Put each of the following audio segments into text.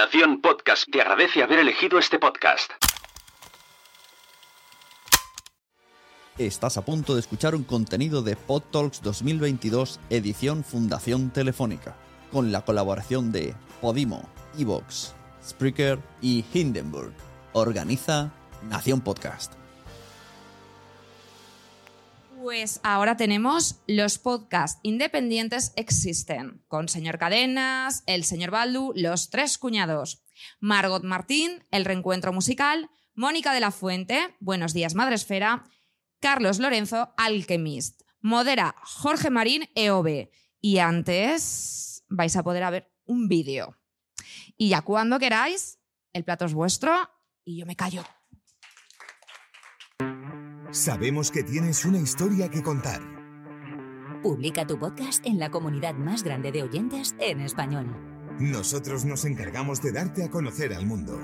Nación Podcast te agradece haber elegido este podcast. Estás a punto de escuchar un contenido de PodTalks 2022 edición Fundación Telefónica, con la colaboración de Podimo, Evox, Spreaker y Hindenburg. Organiza Nación Podcast. Pues ahora tenemos los podcasts independientes existen, con señor Cadenas, el señor Baldu, los tres cuñados, Margot Martín, el reencuentro musical, Mónica de la Fuente, Buenos días Madresfera, Carlos Lorenzo, Alchemist, modera Jorge Marín, EOB. Y antes vais a poder ver un vídeo. Y ya cuando queráis, el plato es vuestro y yo me callo. Sabemos que tienes una historia que contar. Publica tu podcast en la comunidad más grande de oyentes en español. Nosotros nos encargamos de darte a conocer al mundo.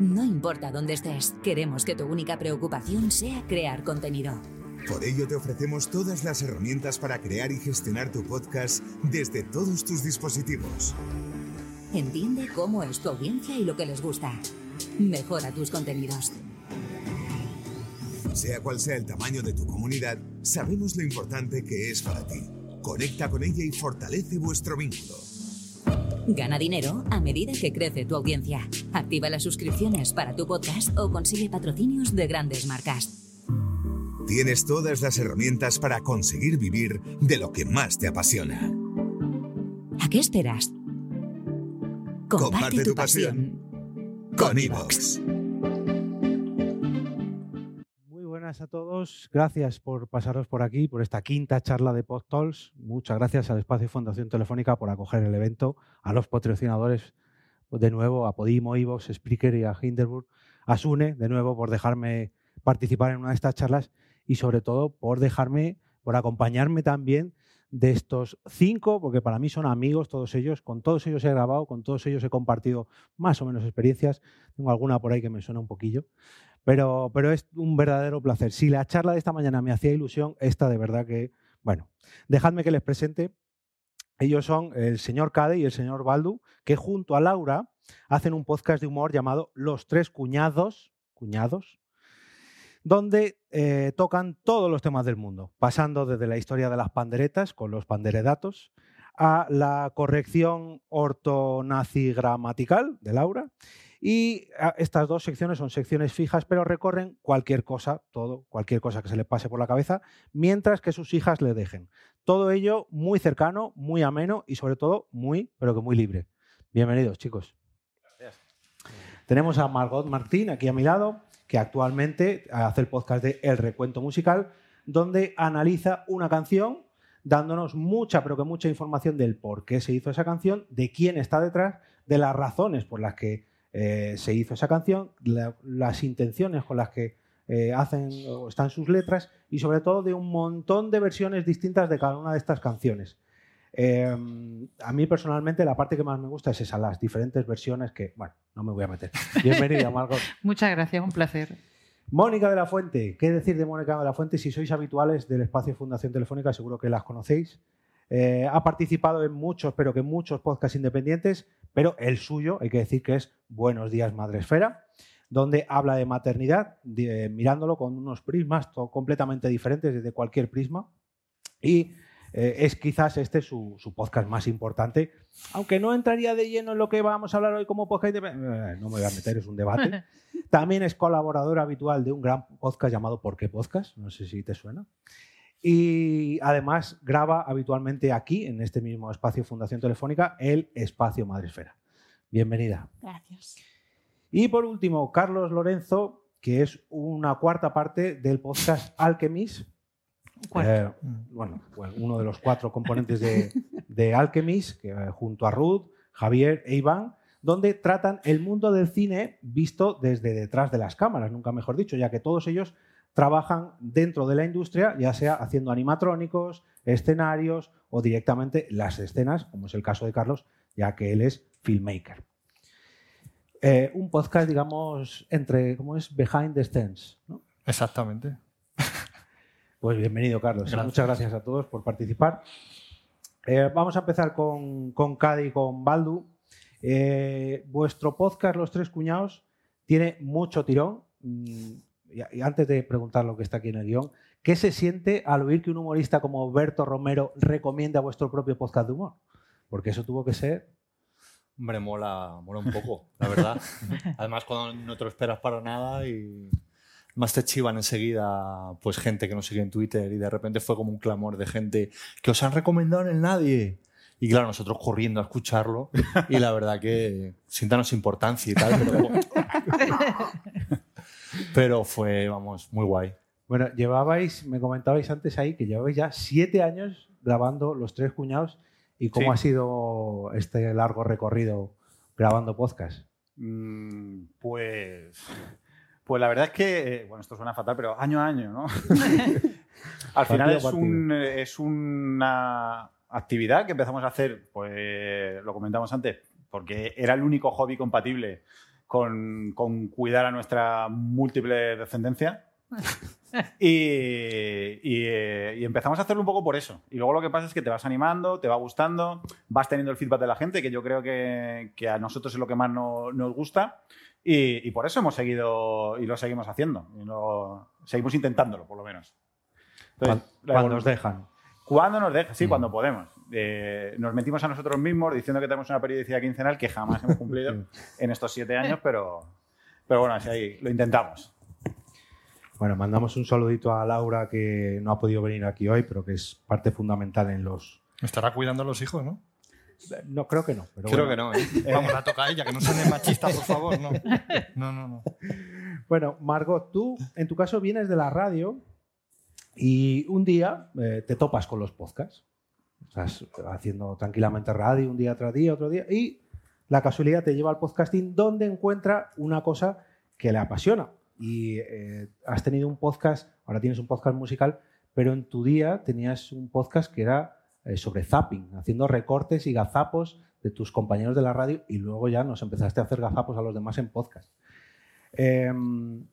No importa dónde estés, queremos que tu única preocupación sea crear contenido. Por ello te ofrecemos todas las herramientas para crear y gestionar tu podcast desde todos tus dispositivos. Entiende cómo es tu audiencia y lo que les gusta. Mejora tus contenidos. Sea cual sea el tamaño de tu comunidad, sabemos lo importante que es para ti. Conecta con ella y fortalece vuestro vínculo. Gana dinero a medida que crece tu audiencia. Activa las suscripciones para tu podcast o consigue patrocinios de grandes marcas. Tienes todas las herramientas para conseguir vivir de lo que más te apasiona. ¿A qué esperas? Comparte, tu pasión con Evox. Buenas a todos. Gracias por pasaros por aquí, por esta quinta charla de PodTalks. Muchas gracias al Espacio Fundación Telefónica por acoger el evento, a los patrocinadores pues, de nuevo, a Podimo, Evox, Spreaker y a Hinderburg, a Sune de nuevo por dejarme participar en una de estas charlas y sobre todo por dejarme, por acompañarme también de estos cinco, porque para mí son amigos todos ellos, con todos ellos he grabado, con todos ellos he compartido más o menos experiencias, tengo alguna por ahí que me suena un poquillo, pero, pero es un verdadero placer. Si la charla de esta mañana me hacía ilusión, esta de verdad que, bueno, dejadme que les presente. Ellos son el señor Cade y el señor Baldu, que junto a Laura hacen un podcast de humor llamado Los Tres Cuñados, cuñados, donde eh, tocan todos los temas del mundo, pasando desde la historia de las panderetas con los panderedatos a la corrección ortonaci-gramatical de Laura. Y ah, estas dos secciones son secciones fijas, pero recorren cualquier cosa, todo, cualquier cosa que se le pase por la cabeza, mientras que sus hijas le dejen. Todo ello muy cercano, muy ameno y sobre todo muy, pero que muy libre. Bienvenidos, chicos. Tenemos a Margot Martín aquí a mi lado, que actualmente hace el podcast de El Recuento Musical, donde analiza una canción dándonos mucha, pero que mucha información del por qué se hizo esa canción, de quién está detrás, de las razones por las que eh, se hizo esa canción, la- las intenciones con las que eh, hacen o están sus letras y sobre todo de un montón de versiones distintas de cada una de estas canciones. Eh, a mí personalmente la parte que más me gusta es esa, las diferentes versiones que, bueno, no me voy a meter. Bienvenida, Margot. Muchas gracias, un placer. Mónica de la Fuente, ¿qué decir de Mónica de la Fuente? Si sois habituales del espacio Fundación Telefónica, seguro que las conocéis. Eh, ha participado en muchos, pero que muchos podcasts independientes, pero el suyo, hay que decir que es Buenos días Madresfera, donde habla de maternidad, mirándolo con unos prismas completamente diferentes desde cualquier prisma. Y eh, es quizás este su, su podcast más importante, aunque no entraría de lleno en lo que vamos a hablar hoy como podcast eh, No me voy a meter, es un debate. También es colaborador habitual de un gran podcast llamado ¿Por qué Podcast? No sé si te suena. Y además graba habitualmente aquí, en este mismo espacio Fundación Telefónica, el espacio Madresfera. Bienvenida. Gracias. Y por último, Carlos Lorenzo, que es una cuarta parte del podcast Alchemist. Eh, bueno, pues uno de los cuatro componentes de, de Alchemist, que, junto a Ruth, Javier e Iván, donde tratan el mundo del cine visto desde detrás de las cámaras, nunca mejor dicho, ya que todos ellos trabajan dentro de la industria, ya sea haciendo animatrónicos, escenarios o directamente las escenas, como es el caso de Carlos, ya que él es filmmaker. Eh, un podcast, digamos, entre, ¿cómo es? Behind the scenes, ¿no? Exactamente. Pues bienvenido, Carlos. Gracias. Muchas gracias a todos por participar. Eh, vamos a empezar con, con Cade y con Baldu. Eh, vuestro podcast, Los Tres Cuñados, tiene mucho tirón. Mm, y, y antes de preguntar lo que está aquí en el guion, ¿qué se siente al oír que un humorista como Berto Romero recomienda vuestro propio podcast de humor? Porque eso tuvo que ser Hombre, mola, mola un poco, la verdad. Además, cuando no te lo esperas para nada y más te chivan enseguida, pues gente que nos sigue en Twitter y de repente fue como un clamor de gente que os han recomendado en el nadie. Y claro, nosotros corriendo a escucharlo y la verdad que siéntanos importancia y tal, pero, pero fue, vamos, muy guay. Bueno, llevabais, me comentabais antes ahí que llevabais ya siete años grabando Los Tres Cuñados. ¿Y cómo Sí. ha sido este largo recorrido grabando podcast? Mm, Pues, pues la verdad es que, eh, bueno, esto suena fatal, pero año a año, ¿no? Al final es, un, eh, es una actividad que empezamos a hacer, pues lo comentamos antes, porque era el único hobby compatible con, con cuidar a nuestra múltiple descendencia. Y, y, eh, y empezamos a hacerlo un poco por eso. Y luego lo que pasa es que te vas animando, te va gustando, vas teniendo el feedback de la gente, que yo creo que, que a nosotros es lo que más no- nos gusta. Y, y por eso hemos seguido y lo seguimos haciendo. Y lo- seguimos intentándolo, por lo menos. Cuando, Entonces, la cuando evolu- os dejan. cuando nos deja, sí, Mm. cuando podemos. Eh, nos mentimos a nosotros mismos diciendo que tenemos una periodicidad quincenal que jamás hemos cumplido en estos siete años, pero, pero bueno, así ahí lo intentamos. Bueno, mandamos un saludito a Laura que no ha podido venir aquí hoy, pero que es parte fundamental en los. Estará cuidando a los hijos, ¿no? No, creo que no. Pero Creo bueno. que no, ¿eh? Vamos, la toca a ella, que no suene machista, por favor, no. No, no, no. Bueno, Margot, tú en tu caso vienes de la radio y un día eh, te topas con los podcasts. Estás haciendo tranquilamente radio un día tras día, otro día, y la casualidad te lleva al podcasting donde encuentra una cosa que le apasiona. Y eh, has tenido un podcast, ahora tienes un podcast musical, pero en tu día tenías un podcast que era eh, sobre zapping, haciendo recortes y gazapos de tus compañeros de la radio y luego ya nos empezaste a hacer gazapos a los demás en podcast. Em,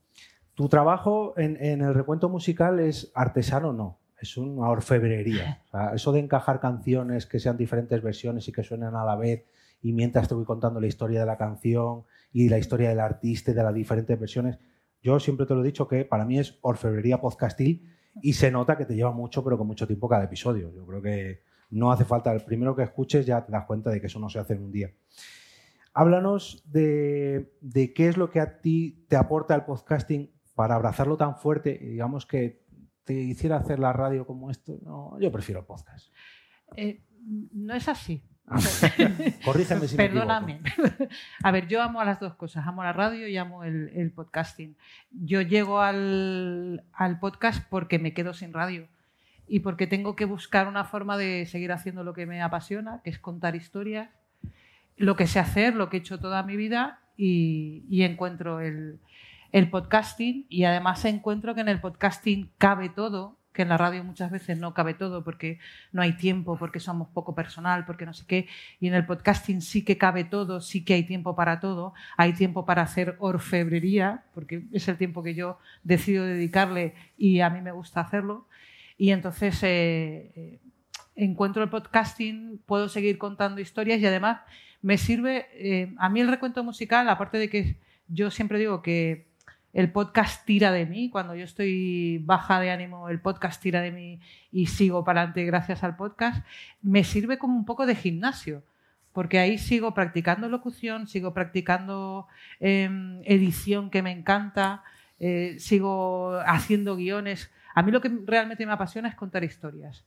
tu trabajo en, en el recuento musical es artesano, no, es una orfebrería. O sea, eso de encajar canciones que sean diferentes versiones y que suenen a la vez y mientras te voy contando la historia de la canción y la historia del artista y de las diferentes versiones, yo siempre te lo he dicho que para mí es orfebrería podcastil y se nota que te lleva mucho, pero con mucho tiempo cada episodio. Yo creo que no hace falta, el primero que escuches ya te das cuenta de que eso no se hace en un día. Háblanos de, qué es lo que a ti te aporta el podcasting para abrazarlo tan fuerte digamos que te hiciera hacer la radio como esto. No, yo prefiero el podcast. Eh, no es así. Corrígeme si me Perdóname. A ver, yo amo a las dos cosas, amo la radio y amo el, el podcasting. Yo llego al, al podcast porque me quedo sin radio y porque tengo que buscar una forma de seguir haciendo lo que me apasiona, que es contar historias, lo que sé hacer, lo que he hecho toda mi vida y, y encuentro el, el podcasting y además encuentro que en el podcasting cabe todo, que en la radio muchas veces no cabe todo porque no hay tiempo, porque somos poco personal, porque no sé qué. Y en el podcasting sí que cabe todo, sí que hay tiempo para todo. Hay tiempo para hacer orfebrería, porque es el tiempo que yo decido dedicarle y a mí me gusta hacerlo. Y entonces eh, eh, encuentro el podcasting, puedo seguir contando historias y además me sirve, eh, a mí el recuento musical, aparte de que yo siempre digo que el podcast tira de mí, cuando yo estoy baja de ánimo, el podcast tira de mí y sigo para adelante gracias al podcast, me sirve como un poco de gimnasio, porque ahí sigo practicando locución, sigo practicando eh, edición que me encanta, eh, sigo haciendo guiones. A mí lo que realmente me apasiona es contar historias.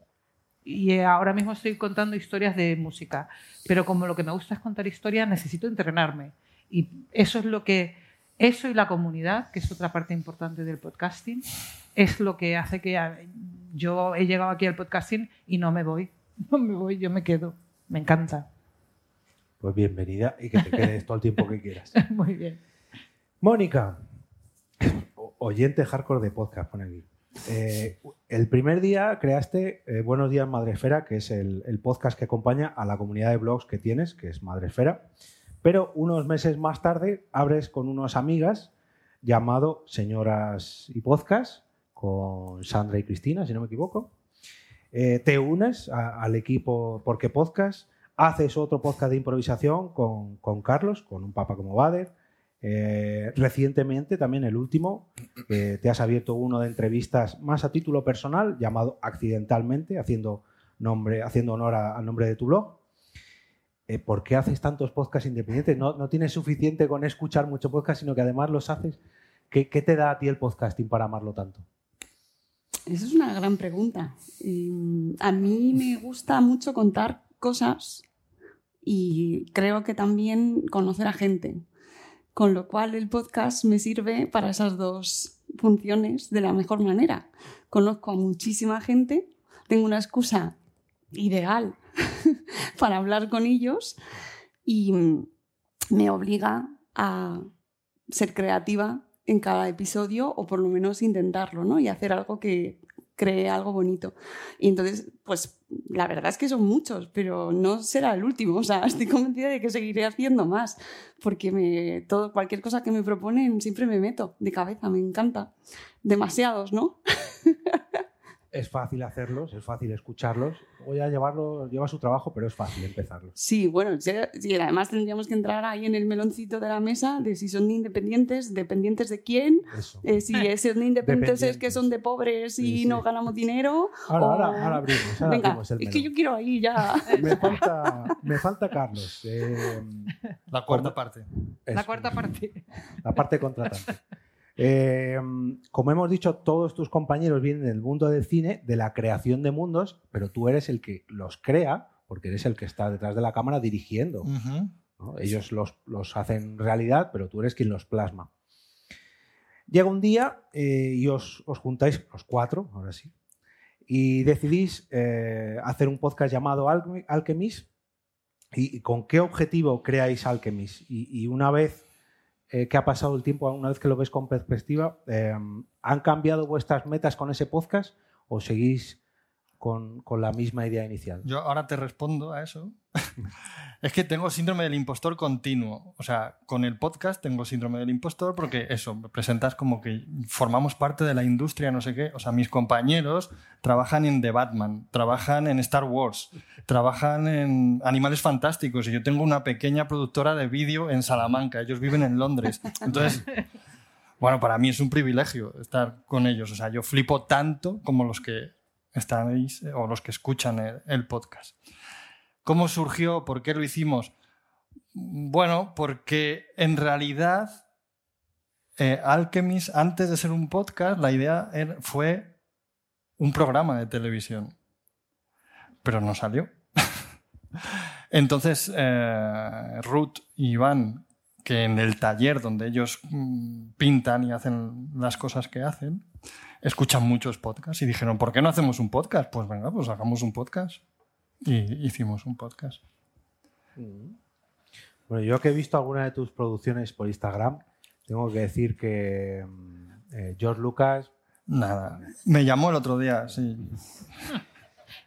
Y eh, ahora mismo estoy contando historias de música, pero como lo que me gusta es contar historias, necesito entrenarme. Y eso es lo que, eso y la comunidad, que es otra parte importante del podcasting, es lo que hace que a- yo he llegado aquí al podcasting y no me voy. No me voy, yo me quedo. Me encanta. Pues bienvenida y que te quedes todo el tiempo que quieras. Muy bien. Mónica, oyente hardcore de podcast, pone aquí. Eh, el primer día creaste eh, Buenos Días Madresfera, que es el, el podcast que acompaña a la comunidad de blogs que tienes, que es Madresfera. Pero unos meses más tarde abres con unas amigas llamado Señoras y Podcast, con Sandra y Cristina, si no me equivoco. Eh, te unes al equipo Porque Podcast, Haces otro podcast de improvisación con, con Carlos, con un papa como Bader. Eh, recientemente, también el último, te has abierto uno de entrevistas más a título personal, llamado Accidentalmente, haciendo, nombre, haciendo honor al nombre de tu blog. Eh, ¿Por qué haces tantos podcasts independientes? ¿No, tienes suficiente con escuchar mucho podcast, sino que además los haces? ¿Qué, te da a ti el podcasting para amarlo tanto? Esa es una gran pregunta. Eh, a mí me gusta mucho contar cosas y creo que también conocer a gente. Con lo cual el podcast me sirve para esas dos funciones de la mejor manera. Conozco a muchísima gente, tengo una excusa ideal para hablar con ellos y me obliga a ser creativa en cada episodio o por lo menos intentarlo, ¿no? Y hacer algo que cree algo bonito. Y entonces, pues la verdad es que son muchos, pero no será el último. O sea, estoy convencida de que seguiré haciendo más, porque me, todo, cualquier cosa que me proponen siempre me meto de cabeza, me encanta. Demasiados, ¿no? Es fácil hacerlos, es fácil escucharlos. Voy a llevarlo, lleva su trabajo, pero es fácil empezarlos. Sí, bueno, sí, sí, además tendríamos que entrar ahí en el meloncito de la mesa de si son independientes, dependientes de quién, eh, si es- son independientes es que son de pobres y Sí, sí. no ganamos dinero. Ahora, o- ahora, ahora abrimos, ahora Venga, abrimos el es que melón. yo quiero ahí ya. Me falta, me falta Carlos. eh, La cuarta parte. La cuarta parte. la parte contratante. Eh, como hemos dicho, todos tus compañeros vienen del mundo del cine, de la creación de mundos, pero tú eres el que los crea, porque eres el que está detrás de la cámara dirigiendo. Ellos los, los hacen realidad, pero tú eres quien los plasma. Llega un día eh, y os, os juntáis, los cuatro, ahora sí, y decidís eh, hacer un podcast llamado Alchemist. ¿Y, y con qué objetivo creáis Alchemist? Y, y una vez eh, que ha pasado el tiempo, una vez que lo ves con perspectiva, eh, ¿han cambiado vuestras metas con ese podcast o seguís con, con la misma idea inicial? Yo ahora te respondo a eso. es que tengo síndrome del impostor continuo. O sea, con el podcast tengo síndrome del impostor porque eso, me presentas como que formamos parte de la industria, no sé qué. O sea, mis compañeros trabajan en The Batman, trabajan en Star Wars, trabajan en Animales Fantásticos y yo tengo una pequeña productora de vídeo en Salamanca. Ellos viven en Londres. Entonces, bueno, para mí es un privilegio estar con ellos. O sea, yo flipo tanto como los que estáis eh, o los que escuchan el, podcast. ¿Cómo surgió? ¿Por qué lo hicimos? Bueno, porque en realidad eh, Alchemist, antes de ser un podcast, la idea fue un programa de televisión. Pero no salió. Entonces, eh, Ruth y Iván, que en el taller donde ellos mm, pintan y hacen las cosas que hacen, escuchan muchos podcasts y dijeron, ¿por qué no hacemos un podcast? Pues venga, pues hagamos un podcast. Y hicimos un podcast. Bueno, yo que he visto alguna de tus producciones por Instagram, tengo que decir que mm, eh, George Lucas, Nada. Me llamó el otro día, sí.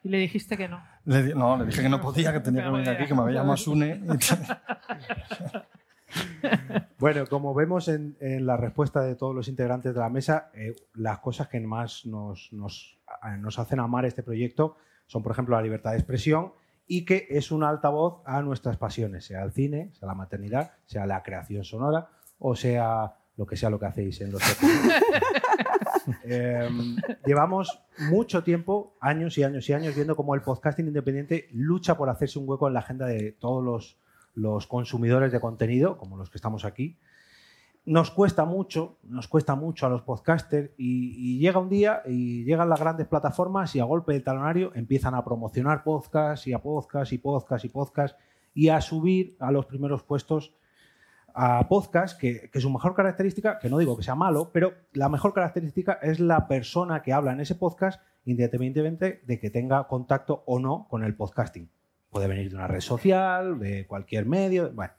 Y le dijiste que no. Le di- no, le dije que no podía, que tenía que venir aquí, que me había llamado Sune. bueno, como vemos en, en la respuesta de todos los integrantes de la mesa, eh, las cosas que más nos, nos, nos hacen amar este proyecto son, por ejemplo, la libertad de expresión y que es un altavoz a nuestras pasiones, sea el cine, sea la maternidad, sea la creación sonora o sea lo que sea lo que hacéis en los Eh, llevamos mucho tiempo, años y años y años, viendo cómo el podcasting independiente lucha por hacerse un hueco en la agenda de todos los, los consumidores de contenido, como los que estamos aquí. Nos cuesta mucho, nos cuesta mucho a los podcasters y, llega un día y llegan las grandes plataformas y a golpe de talonario empiezan a promocionar podcast y a podcast y podcast y podcast y a subir a los primeros puestos a podcast, que, que su mejor característica, que no digo que sea malo, pero la mejor característica es la persona que habla en ese podcast, independientemente de que tenga contacto o no con el podcasting. Puede venir de una red social, de cualquier medio. Bueno,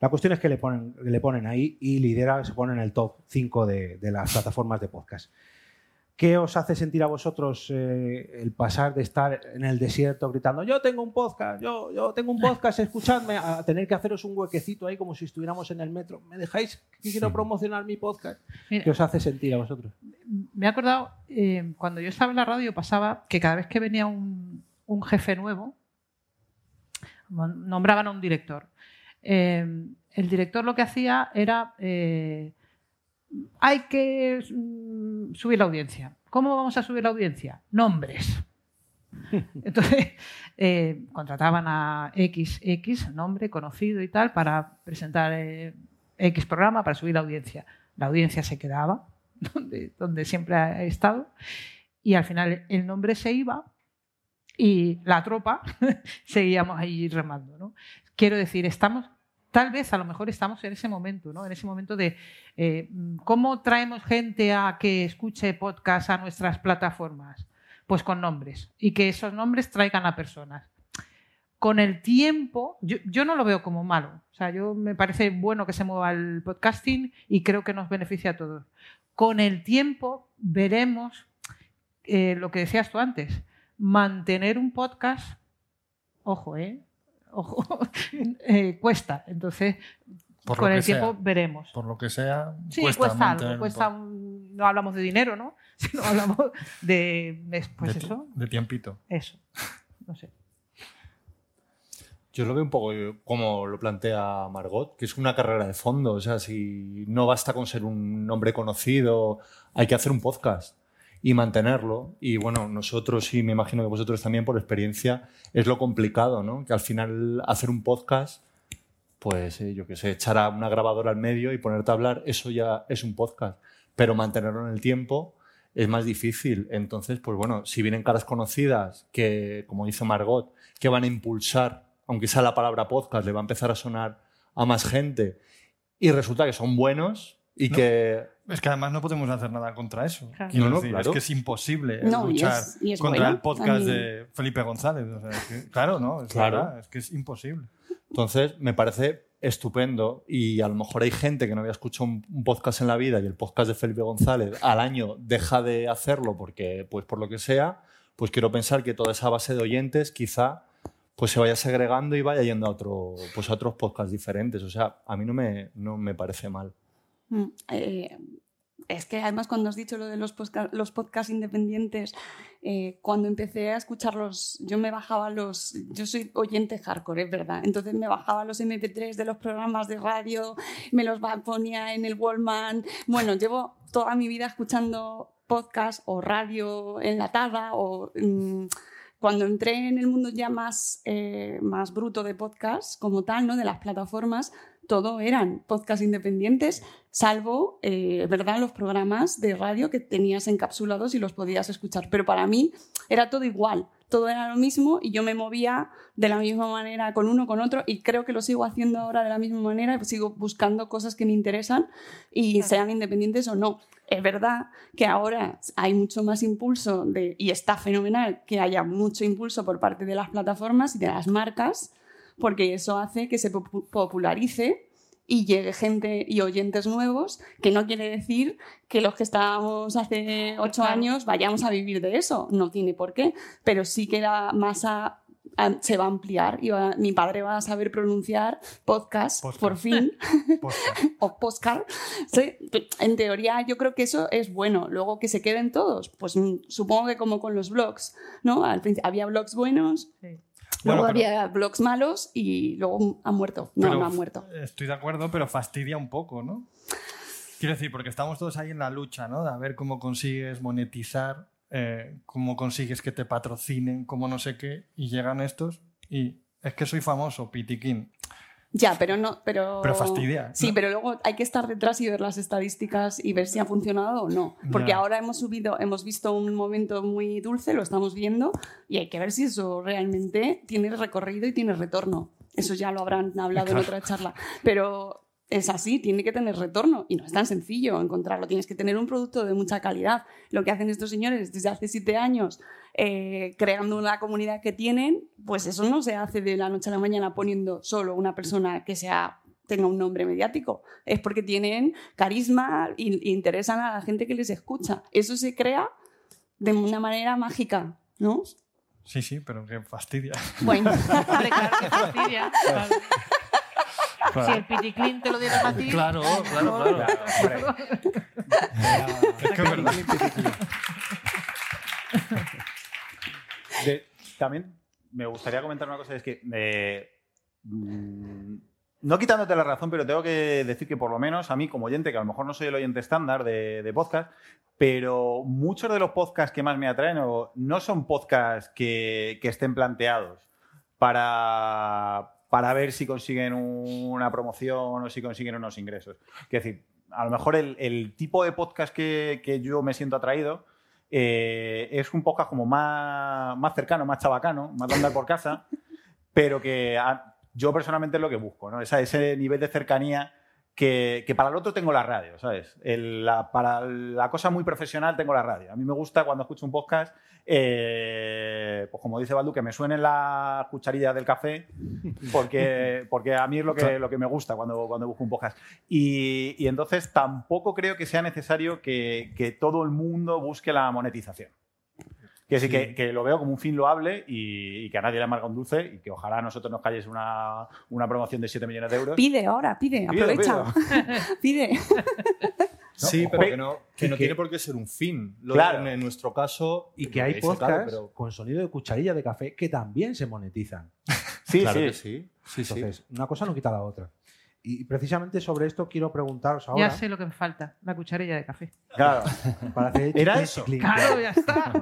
la cuestión es que le ponen, le ponen ahí y lidera, se pone en el top 5 de, de las plataformas de podcast. ¿Qué os hace sentir a vosotros eh, el pasar de estar en el desierto gritando, yo tengo un podcast, yo, yo tengo un podcast, escuchadme, a tener que haceros un huequecito ahí como si estuviéramos en el metro? ¿Me dejáis que quiero promocionar mi podcast? Mira. ¿Qué os hace sentir a vosotros? Me he acordado, eh, cuando yo estaba en la radio pasaba que cada vez que venía un, un jefe nuevo, nombraban a un director. Eh, el director lo que hacía era, eh, hay que mm, subir la audiencia. ¿Cómo vamos a subir la audiencia? Nombres. Entonces, eh, contrataban a XX, nombre conocido y tal, para presentar X programa, para subir la audiencia. La audiencia se quedaba donde, donde siempre ha estado y al final el nombre se iba y la tropa seguíamos ahí remando. ¿no? Quiero decir, estamos, tal vez a lo mejor estamos en ese momento, ¿no? en ese momento de eh, cómo traemos gente a que escuche podcast a nuestras plataformas. Pues con nombres y que esos nombres traigan a personas. Con el tiempo, yo, no lo veo como malo. O sea, yo me parece bueno que se mueva el podcasting y creo que nos beneficia a todos. Con el tiempo veremos eh, lo que decías tú antes, mantener un podcast, ojo, ¿eh? Ojo, eh, cuesta. Entonces, con el tiempo veremos. Por lo que sea, sí, cuesta, algo. Cuesta no hablamos de dinero, ¿no? Sino hablamos de, pues de, eso. De tiempito. Eso. No sé. Yo lo veo un poco como lo plantea Margot, que es una carrera de fondo. O sea, si no basta con ser un nombre conocido, hay que hacer un podcast y mantenerlo. Y bueno, nosotros y me imagino que vosotros también por experiencia es lo complicado, ¿no? Que al final hacer un podcast, pues eh, yo qué sé, echar a una grabadora al medio y ponerte a hablar, eso ya es un podcast. Pero mantenerlo en el tiempo es más difícil. Entonces, pues bueno, si vienen caras conocidas que, como dice Margot, que van a impulsar, aunque sea la palabra podcast, le va a empezar a sonar a más gente y resulta que son buenos y que es que además no podemos hacer nada contra eso. No, Es que es imposible luchar contra el podcast de Felipe González. claro, ¿no? Es claro. es que es imposible. Entonces, me parece estupendo y a lo mejor hay gente que no había escuchado un, podcast en la vida y el podcast de Felipe González al año deja de hacerlo porque, pues por lo que sea, pues quiero pensar que toda esa base de oyentes quizá pues se vaya segregando y vaya yendo a, otro, pues a otros podcasts diferentes. O sea, a mí no me, no me parece mal. Mm, eh, es que además cuando has dicho lo de los, podcasts independientes, eh, cuando empecé a escucharlos, yo me bajaba los, yo soy oyente hardcore, es verdad, entonces me bajaba los MP3 de los programas de radio, me los ponía en el Wallman, bueno, llevo toda mi vida escuchando podcast o radio enlatada o... Mm, cuando entré en el mundo ya más, eh, más bruto de podcast como tal, ¿no? de las plataformas, todo eran podcasts independientes, salvo, eh, ¿verdad?, los programas de radio que tenías encapsulados y los podías escuchar. Pero para mí era todo igual, todo era lo mismo y yo me movía de la misma manera con uno, con otro y creo que lo sigo haciendo ahora de la misma manera y sigo buscando cosas que me interesan y sean independientes o no. Es verdad que ahora hay mucho más impulso de, y está fenomenal que haya mucho impulso por parte de las plataformas y de las marcas porque eso hace que se popularice y llegue gente y oyentes nuevos, que no quiere decir que los que estábamos hace ocho años vayamos a vivir de eso, no tiene por qué, pero sí que la masa se va a ampliar y mi padre va a saber pronunciar podcast, por fin, o postcard. en teoría yo creo que eso es bueno. Luego que se queden todos, pues mm, supongo que como con los blogs, ¿no? Al había blogs buenos, Luego había blogs malos y luego han muerto. No, no han muerto. Estoy de acuerdo, pero fastidia un poco, ¿no? Quiero decir, porque estamos todos ahí en la lucha, ¿no? De a ver cómo consigues monetizar, eh, cómo consigues que te patrocinen, cómo no sé qué, y llegan estos y es que soy famoso, pitiquín. Ya, pero no, pero. Pero fastidia. Sí, pero luego hay que estar detrás y ver las estadísticas y ver si ha funcionado o no. Porque ahora hemos subido, hemos visto un momento muy dulce, lo estamos viendo, y hay que ver si eso realmente tiene recorrido y tiene retorno. Eso ya lo habrán hablado en otra charla. Pero es así, tiene que tener retorno y no es tan sencillo encontrarlo. Tienes que tener un producto de mucha calidad. Lo que hacen estos señores desde hace siete años, eh, creando una comunidad que tienen, pues eso no se hace de la noche a la mañana poniendo solo una persona que sea tenga un nombre mediático. Es porque tienen carisma e interesan a la gente que les escucha. Eso se crea de una manera mágica, ¿no? Sí, sí, pero que fastidia. Bueno, claro que fastidia. Si el piticlín te lo dieron a ti. Claro, claro, claro. es que es verdad. También me gustaría comentar una cosa, es que eh, mm, no quitándote la razón, pero tengo que decir que por lo menos a mí como oyente, que a lo mejor no soy el oyente estándar de, de podcast, pero muchos de los podcasts que más me atraen o- no son podcasts que, estén planteados para, para ver si consiguen una promoción o si consiguen unos ingresos. Es decir, a lo mejor el, tipo de podcast que yo me siento atraído eh, es un podcast como más, más cercano, más chabacano, más de andar por casa, pero que yo personalmente es lo que busco, ¿no? Esa- ese nivel de cercanía que, que para el otro tengo la radio, ¿sabes? El- la- para la cosa muy profesional tengo la radio. A mí me gusta cuando escucho un podcast, eh, pues como dice Baldu, que me suenen las cucharillas del café, porque, porque a mí es lo que, lo que me gusta cuando, cuando busco un podcast. Y, y entonces tampoco creo que sea necesario que, que todo el mundo busque la monetización. Que sí, que, que lo veo como un fin loable y, y que a nadie le amarga un dulce y que ojalá a nosotros nos calles una, una promoción de 7 millones de euros. Pide ahora, pide, Pido, aprovecha. Pide. Sí, pero que- no, que y no que- tiene por qué ser un fin. Lo Claro. en, nuestro caso. Y que hay dice, claro, podcasts pero- con sonido de cucharilla de café que también se monetizan. Sí, claro sí. que sí. Sí, sí. Entonces, una cosa no quita la otra. Y precisamente sobre esto quiero preguntaros ahora. Ya sé lo que me falta, la cucharilla de café. Claro. Para hacer el Era eso. Claro, ya está.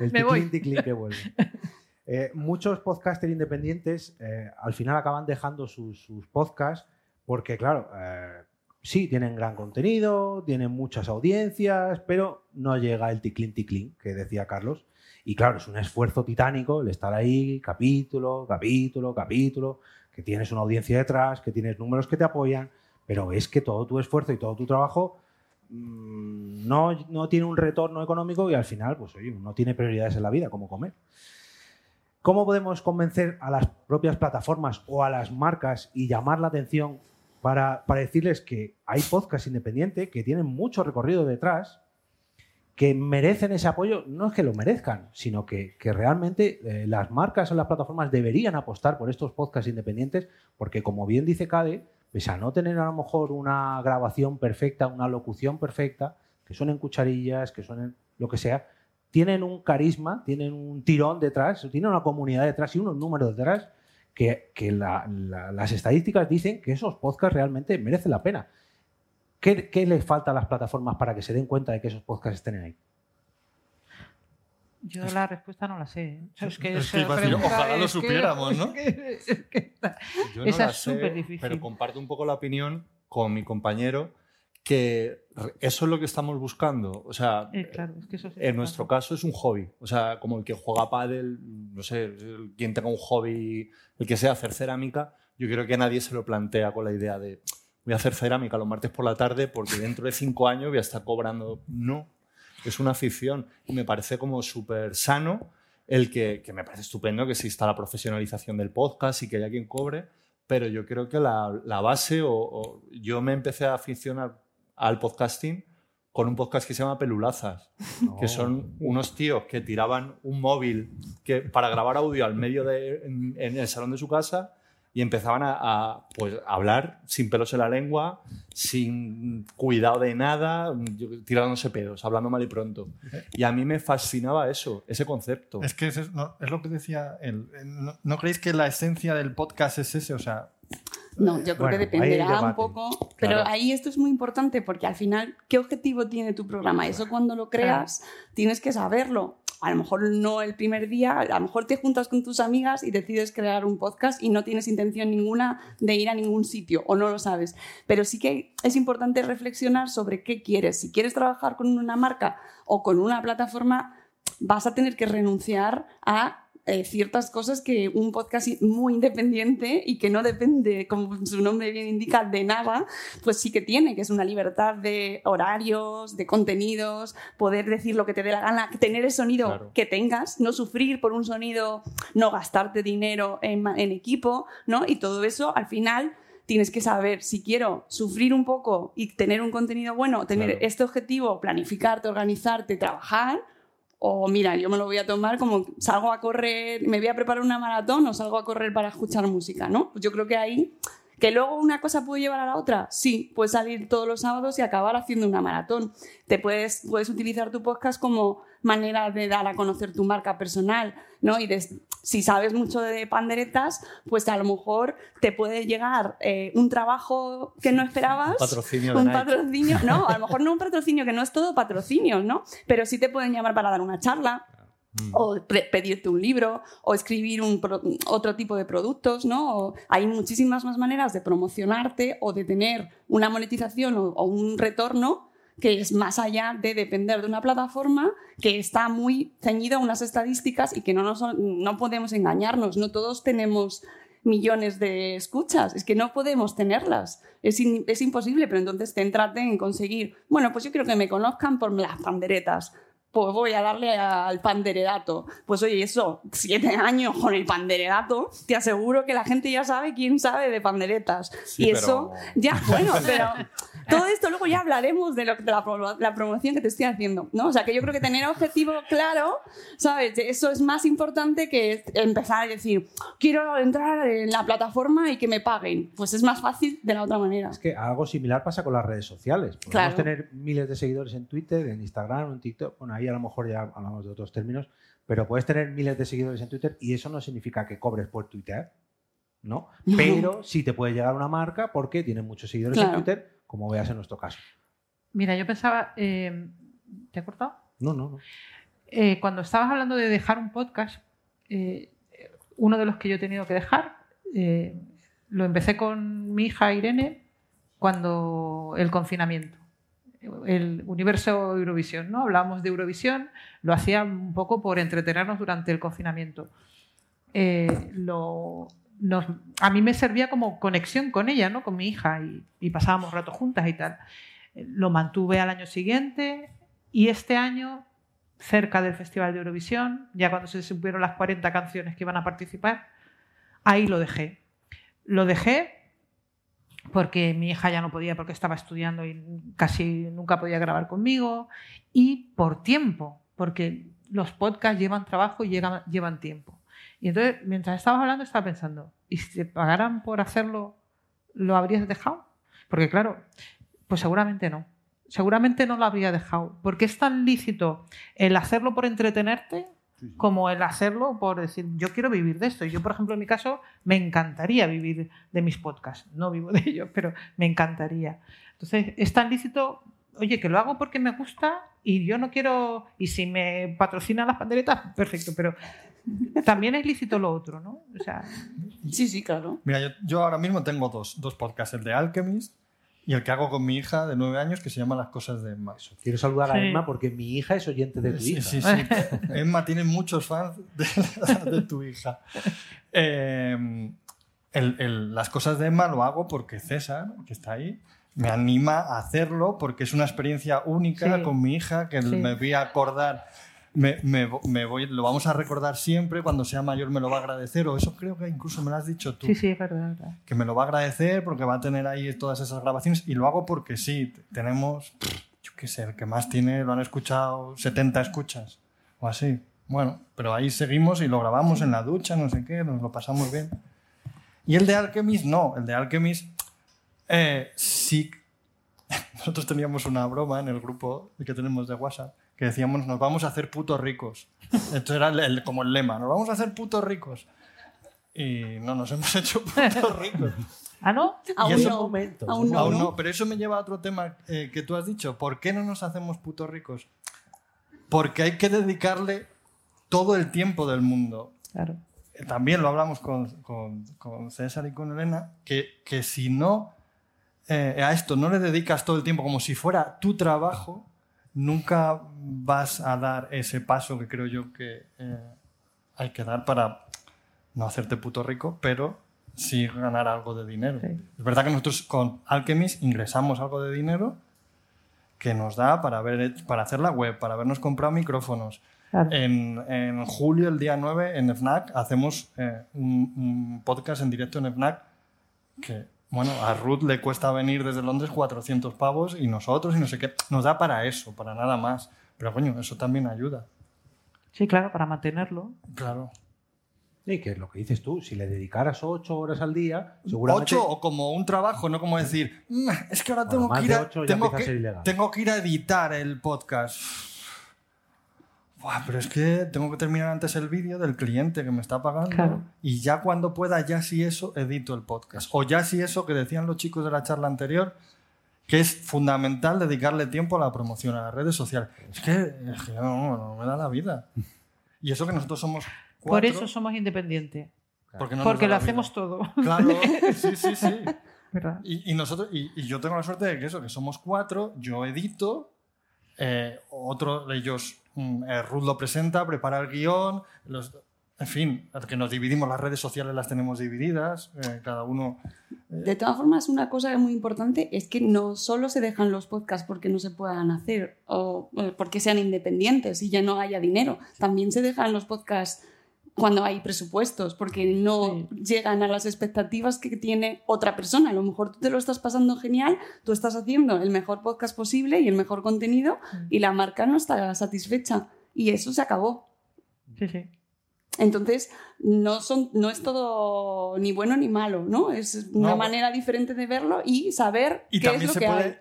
El Me voy. ticlin que vuelve. Eh, muchos podcasters independientes eh, al final acaban dejando sus, sus podcasts porque, claro, eh, sí, tienen gran contenido, tienen muchas audiencias, pero no llega el ticlin, ticlin que decía Carlos. Y claro, es un esfuerzo titánico el estar ahí, capítulo, capítulo, capítulo, que tienes una audiencia detrás, que tienes números que te apoyan, pero es que todo tu esfuerzo y todo tu trabajo mm, no, no tiene un retorno económico y al final, pues oye, no tiene prioridades en la vida, como comer. ¿Cómo podemos convencer a las propias plataformas o a las marcas y llamar la atención para, para decirles que hay podcasts independientes que tienen mucho recorrido detrás, que merecen ese apoyo? No es que lo merezcan, sino que, que realmente eh, las marcas o las plataformas deberían apostar por estos podcasts independientes, porque como bien dice Cade, pese a no tener a lo mejor una grabación perfecta, una locución perfecta, que suenen cucharillas, que suenen lo que sea, tienen un carisma, tienen un tirón detrás, tienen una comunidad detrás y unos números detrás que, que la- la- las estadísticas dicen que esos podcasts realmente merecen la pena. ¿Qué, qué les falta a las plataformas para que se den cuenta de que esos podcasts estén ahí? Yo la respuesta no la sé. ¿eh? O sea, es que Es esa que iba a decir, pregunta ojalá lo es supiéramos, ¿no? es que- es que está- Yo no Esa la es súper difícil. Pero comparto un poco la opinión con mi compañero que eso es lo que estamos buscando. O sea, Eh, claro, es que eso sí en pasa. nuestro caso es un hobby. O sea, como el que juega pádel, no sé, el- quien tenga un hobby, el que sea hacer cerámica, yo creo que nadie se lo plantea con la idea de voy a hacer cerámica los martes por la tarde porque dentro de cinco años voy a estar cobrando. No, es una afición y me parece como súper sano el que, que me parece estupendo que exista la profesionalización del podcast y que haya quien cobre, pero yo creo que la, la base, o, o yo me empecé a aficionar al podcasting con un podcast que se llama Pelulazas, que son unos tíos que tiraban un móvil que, para grabar audio al medio de, en, en el salón de su casa y empezaban a, a, pues, a hablar sin pelos en la lengua, sin cuidado de nada, tirándose pedos, hablando mal y pronto. Y a mí me fascinaba eso, ese concepto. Es que es, es- no, es lo que decía él. ¿No, no creéis que la esencia del podcast es ese? O sea, No, yo creo Bueno, que dependerá un poco, pero Claro. ahí esto es muy importante porque al final, ¿qué objetivo tiene tu programa? Eso cuando lo creas tienes que saberlo. A lo mejor no el primer día, a lo mejor te juntas con tus amigas y decides crear un podcast y no tienes intención ninguna de ir a ningún sitio o no lo sabes. Pero sí que es importante reflexionar sobre qué quieres. Si quieres trabajar con una marca o con una plataforma, vas a tener que renunciar a eh, ciertas cosas que un podcast muy independiente y que no depende, como su nombre bien indica, de nada, pues sí que tiene, que es una libertad de horarios, de contenidos, poder decir lo que te dé la gana, tener el sonido Claro. que tengas, no sufrir por un sonido, no gastarte dinero en, en equipo, ¿no? Y todo eso al final tienes que saber si quiero sufrir un poco y tener un contenido bueno, tener Claro. este objetivo, planificarte, organizarte, trabajar, o mira, yo me lo voy a tomar como salgo a correr, me voy a preparar una maratón o salgo a correr para escuchar música, ¿no? Pues yo creo que ahí ¿Que luego una cosa puede llevar a la otra? Sí, puedes salir todos los sábados y acabar haciendo una maratón. Te puedes, puedes utilizar tu podcast como manera de dar a conocer tu marca personal, ¿no? Y de- si sabes mucho de panderetas, pues a lo mejor te puede llegar eh, un trabajo que no esperabas. Un patrocinio Un patrocinio, no, a lo mejor no un patrocinio, que no es todo patrocinio, ¿no? Pero sí te pueden llamar para dar una charla, o pre- pedirte un libro o escribir un otro tipo de productos, ¿no? O hay muchísimas más maneras de promocionarte o de tener una monetización o, o un retorno que es más allá de depender de una plataforma que está muy ceñida a unas estadísticas y que no, nos, no podemos engañarnos, no todos tenemos millones de escuchas, es que no podemos tenerlas, es, es imposible, pero entonces céntrate en conseguir, bueno, pues yo quiero que me conozcan por las panderetas, pues voy a darle al panderedato. Pues oye, eso, siete años con el panderedato, te aseguro que la gente ya sabe quién sabe de panderetas. Sí, y eso, pero- ya, bueno, pero todo esto luego ya hablaremos de, lo- de la, la promoción que te estoy haciendo, ¿no? O sea, que yo creo que tener objetivo claro, ¿sabes? Eso es más importante que empezar a decir, quiero entrar en la plataforma y que me paguen. Pues es más fácil de la otra manera. Es que algo similar pasa con las redes sociales. Podemos Claro. tener miles de seguidores en Twitter, en Instagram, en TikTok. Bueno, ahí a lo mejor ya hablamos de otros términos, pero puedes tener miles de seguidores en Twitter y eso no significa que cobres por Twitter, ¿no? Pero sí te puede llegar una marca porque tiene muchos seguidores Claro. en Twitter, como veas en nuestro caso. Mira, yo pensaba. eh, ¿Te he cortado? No, no, no. Eh, cuando estabas hablando de dejar un podcast, eh, uno de los que yo he tenido que dejar, eh, lo empecé con mi hija Irene cuando el confinamiento, el universo Eurovisión, ¿no? Hablábamos de Eurovisión, lo hacía un poco por entretenernos durante el confinamiento. Eh, lo- nos- a mí me servía como conexión con ella, ¿no? Con mi hija y, y pasábamos rato juntas y tal. Eh, Lo mantuve al año siguiente y este año cerca del Festival de Eurovisión, ya cuando se supieron las 40 canciones que iban a participar, ahí lo dejé. Lo dejé porque mi hija ya no podía porque estaba estudiando y casi nunca podía grabar conmigo y por tiempo, porque los podcasts llevan trabajo y llevan tiempo. Y entonces, mientras estabas hablando, estaba pensando, ¿y si te pagaran por hacerlo, lo habrías dejado? Porque claro, pues seguramente no. Seguramente no lo habría dejado. Porque es tan lícito el hacerlo por entretenerte como el hacerlo por decir, yo quiero vivir de esto. Yo, por ejemplo, en mi caso, me encantaría vivir de mis podcasts. No vivo de ellos, pero me encantaría. Entonces, es tan lícito, oye, que lo hago porque me gusta y yo no quiero, y si me patrocinan las panderetas, perfecto, pero también es lícito lo otro, ¿no? O sea, Sí, sí, claro. Mira, yo, yo ahora mismo tengo dos, dos podcasts, el de Alchemist y el que hago con mi hija de nueve años que se llama Las cosas de Emma. Quiero saludar a Sí. Emma porque mi hija es oyente de tu Sí, hija. sí, sí. Emma tiene muchos fans de, de tu hija. Eh, el- el- las cosas de Emma lo hago porque César, que está ahí, me anima a hacerlo porque es una experiencia única Sí. con mi hija que Sí. me voy a acordar. Me, me- me voy, lo vamos a recordar siempre, cuando sea mayor me lo va a agradecer, o eso creo que incluso me lo has dicho tú sí, sí, es verdad. que me lo va a agradecer porque va a tener ahí todas esas grabaciones y lo hago porque sí, tenemos, yo qué sé, el que más tiene lo han escuchado 70 escuchas o así. Bueno, pero ahí seguimos y lo grabamos en la ducha, no sé qué, nos lo pasamos bien. Y el de Alchemist no, el de Alchemist eh, sí. Nosotros teníamos una broma en el grupo que tenemos de WhatsApp que decíamos nos vamos a hacer putos ricos. Esto era el- el- como el lema, nos vamos a hacer putos ricos. Y no nos hemos hecho putos ricos. ¿Ah, no? Aún eso- no. momento, Aún no, Aún ¿no? no, pero eso me lleva a otro tema eh, que tú has dicho. ¿Por qué no nos hacemos putos ricos? Porque hay que dedicarle todo el tiempo del mundo. Claro. También lo hablamos con, con- con César y con Elena, que, que si no eh, a esto no le dedicas todo el tiempo como si fuera tu trabajo, nunca vas a dar ese paso que creo yo que eh, hay que dar para no hacerte puto rico, pero sí ganar algo de dinero. Sí. Es verdad que nosotros con Alchemist ingresamos algo de dinero que nos da para, ver, para hacer la web, para habernos comprado micrófonos. Claro. En, en julio, el día 9, en FNAC, hacemos eh, un, un podcast en directo en FNAC que, bueno, a Ruth le cuesta venir desde Londres 400 pavos y nosotros y no sé qué. Nos da para eso, para nada más. Pero, coño, eso también ayuda. Sí, claro, para mantenerlo. Claro. Sí, que es lo que dices tú, si le dedicaras ocho horas al día, seguramente... Ocho o como un trabajo, no como decir, "Mm, es que ahora tengo que, ir a, que, tengo que ir a editar el podcast. Buah, pero es que tengo que terminar antes el vídeo del cliente que me está pagando Claro. y ya cuando pueda, ya si eso, edito el podcast. O ya si eso que decían los chicos de la charla anterior, que es fundamental dedicarle tiempo a la promoción, a las redes sociales. Es que, es que no, no me da la vida. Y eso que nosotros somos Por cuatro, eso somos independientes. porque, no porque lo vida. hacemos todo. Claro, sí, sí, sí. Y, y nosotros, y, y yo tengo la suerte de que eso, que somos cuatro, yo edito, eh, otro ellos, Ruth lo presenta, prepara el guion, los, en fin, que nos dividimos, las redes sociales las tenemos divididas, eh, cada uno... De todas formas, una cosa muy importante es que no solo se dejan los podcasts porque no se puedan hacer o eh, porque sean independientes y ya no haya dinero. También se dejan los podcasts cuando hay presupuestos porque no llegan a las expectativas que tiene otra persona. A lo mejor tú te lo estás pasando genial, tú estás haciendo el mejor podcast posible y el mejor contenido y la marca no está satisfecha. Y eso se acabó. Sí, sí. Entonces, no, son, no es todo ni bueno ni malo, ¿no? Es una No. manera diferente de verlo y saber Y qué es también lo se que puede hay.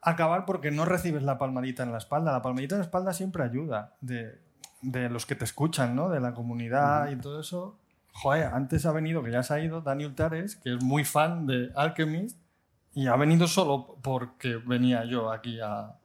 acabar porque no recibes la palmadita en la espalda. La palmadita en la espalda siempre ayuda de, de los que te escuchan, ¿no? De la comunidad y todo eso. Joder, antes ha venido, que ya se ha ido, Daniel Tares, que es muy fan de Alchemist, y ha venido solo porque venía yo aquí a, a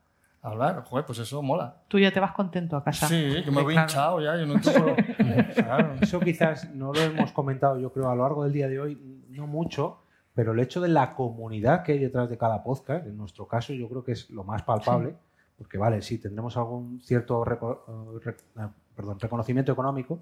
hablar. Joder, pues eso mola. Tú ya te vas contento a casa. Sí, yo me voy Claro. hinchado ya, yo no tengo... Claro. Eso quizás no lo hemos comentado, yo creo, a lo largo del día de hoy, no mucho, pero el hecho de la comunidad que hay detrás de cada podcast, en nuestro caso, yo creo que es lo más palpable, porque vale, sí, tendremos algún cierto eh, eh, reconocimiento económico,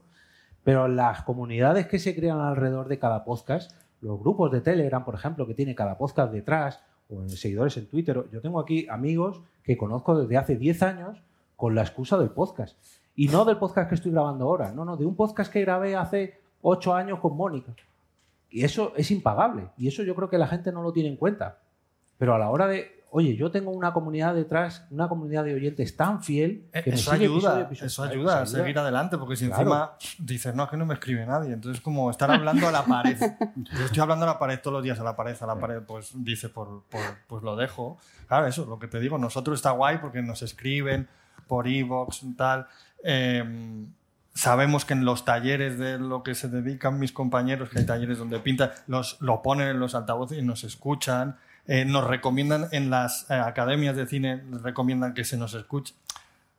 pero las comunidades que se crean alrededor de cada podcast, los grupos de Telegram, por ejemplo, que tiene cada podcast detrás, o seguidores en Twitter, yo tengo aquí amigos que conozco desde hace 10 años con la excusa del podcast. Y no del podcast que estoy grabando ahora, no, no, de un podcast que grabé hace 8 años con Mónica. Y eso es impagable. Y eso yo creo que la gente no lo tiene en cuenta. Pero a la hora de, oye, yo tengo una comunidad detrás, una comunidad de oyentes tan fiel que me Eso sigue episodio ayuda, a episodio. eso ayuda a seguir adelante, porque si Claro. encima dices, no, es que no me escribe nadie, entonces como estar hablando a la pared. Yo estoy hablando a la pared todos los días, a la pared, a la pared, pues dice, por, por- pues lo dejo. Claro, eso, lo que te digo, nosotros está guay porque nos escriben por e-box, tal. Eh, sabemos que en los talleres de lo que se dedican mis compañeros, que hay talleres donde pintan, los, lo ponen en los altavoces y nos escuchan. Eh, nos recomiendan en las eh, academias de cine, recomiendan que se nos escuche.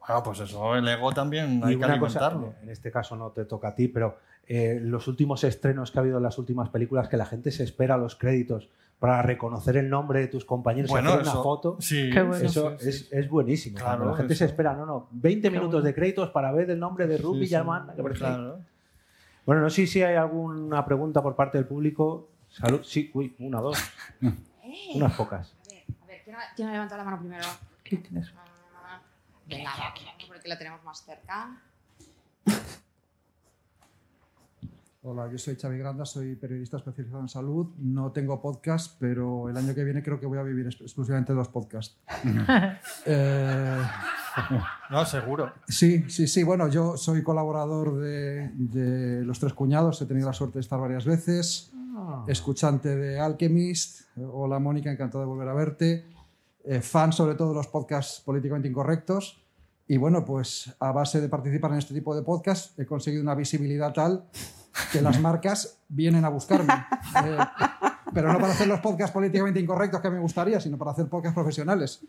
Bueno, pues eso, el ego también hay Y que una cosa, alimentarlo. en este caso no te toca a ti, pero eh, los últimos estrenos que ha habido en las últimas películas, que la gente se espera los créditos para reconocer el nombre de tus compañeros y Bueno, hacer eso- una foto, sí, Qué bueno. eso sí, es, sí. es buenísimo. Claro, la gente se eso. espera, no, no, 20 minutos bueno. de créditos para ver el nombre de Ruth Sí, sí. Villamán. que aparece ahí. Claro. Bueno, no sé si hay alguna pregunta por parte del público. Salud, sí, uy, una, dos. Unas pocas. A ver, ¿quién ha, quién ha levantado la mano primero? ¿Qué tienes? Ah, Venga, va, porque la tenemos más cerca. Hola, yo soy Xavi Granda, soy periodista especializado en salud. No tengo podcast, pero el año que viene creo que voy a vivir ex- exclusivamente de los podcasts. Eh, No, seguro. sí, sí, sí. Bueno, yo soy colaborador de, de Los Tres Cuñados. He tenido la suerte de estar varias veces. Escuchante de Alchemist. Hola, Mónica, encantado de volver a verte. Eh, fan sobre todo de los podcasts políticamente incorrectos. Y bueno, pues a base de participar en este tipo de podcasts he conseguido una visibilidad tal que las marcas vienen a buscarme. Eh, pero no para hacer los podcasts políticamente incorrectos que me gustaría, sino para hacer podcasts profesionales.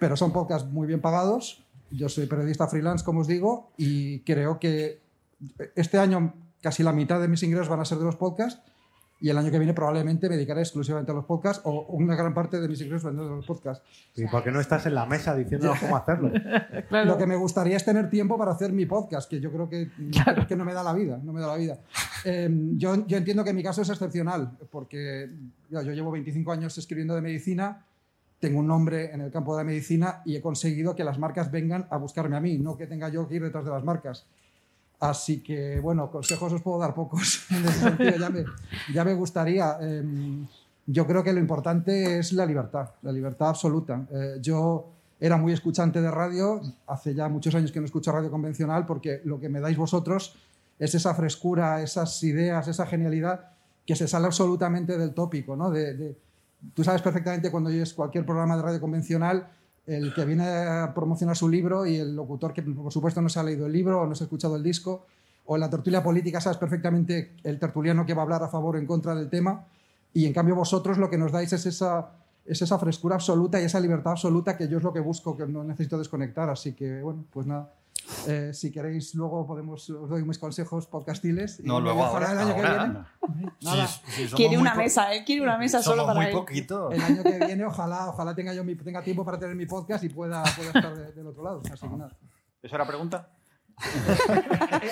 Pero son podcasts muy bien pagados. Yo soy periodista freelance, como os digo, y creo que este año casi la mitad de mis ingresos van a ser de los podcasts y el año que viene probablemente me dedicaré exclusivamente a los podcasts o una gran parte de mis ingresos vendrán de los podcasts. ¿Y por qué no estás en la mesa diciéndonos cómo hacerlo? Lo que me gustaría es tener tiempo para hacer mi podcast, que yo creo que, que no me da la vida. No me da la vida. Eh, yo, yo entiendo que mi caso es excepcional, porque ya, yo llevo 25 años escribiendo de medicina, tengo un nombre en el campo de la medicina y he conseguido que las marcas vengan a buscarme a mí, no que tenga yo que ir detrás de las marcas. Así que, bueno, consejos os puedo dar pocos. En ya me, gustaría. eh, yo creo que lo importante es la libertad, la libertad absoluta. Eh, yo era muy escuchante de radio, hace ya muchos años que no escucho radio convencional porque lo que me dais vosotros es esa frescura, esas ideas, esa genialidad que se sale absolutamente del tópico. ¿no? Tú sabes perfectamente cuando oyes cualquier programa de radio convencional, el que viene a promocionar su libro y el locutor que por supuesto no se ha leído el libro o no se ha escuchado el disco, o en la tertulia política sabes perfectamente el tertuliano que va a hablar a favor o en contra del tema, y en cambio vosotros lo que nos dais es esa, es esa frescura absoluta y esa libertad absoluta que yo es lo que busco, que no necesito desconectar, así que bueno, pues nada. Eh, si queréis, luego podemos, os doy mis consejos podcastiles. y No, luego ahora- el año ahora, que viene. Nada. Sí, sí, Quiere una mesa, él quiere una mesa solo para muy él. poquito. El año que viene, ojalá, ojalá tenga yo mi, tenga tiempo para tener mi podcast y pueda, pueda estar de- del otro lado. Así que nada. ¿Eso era pregunta?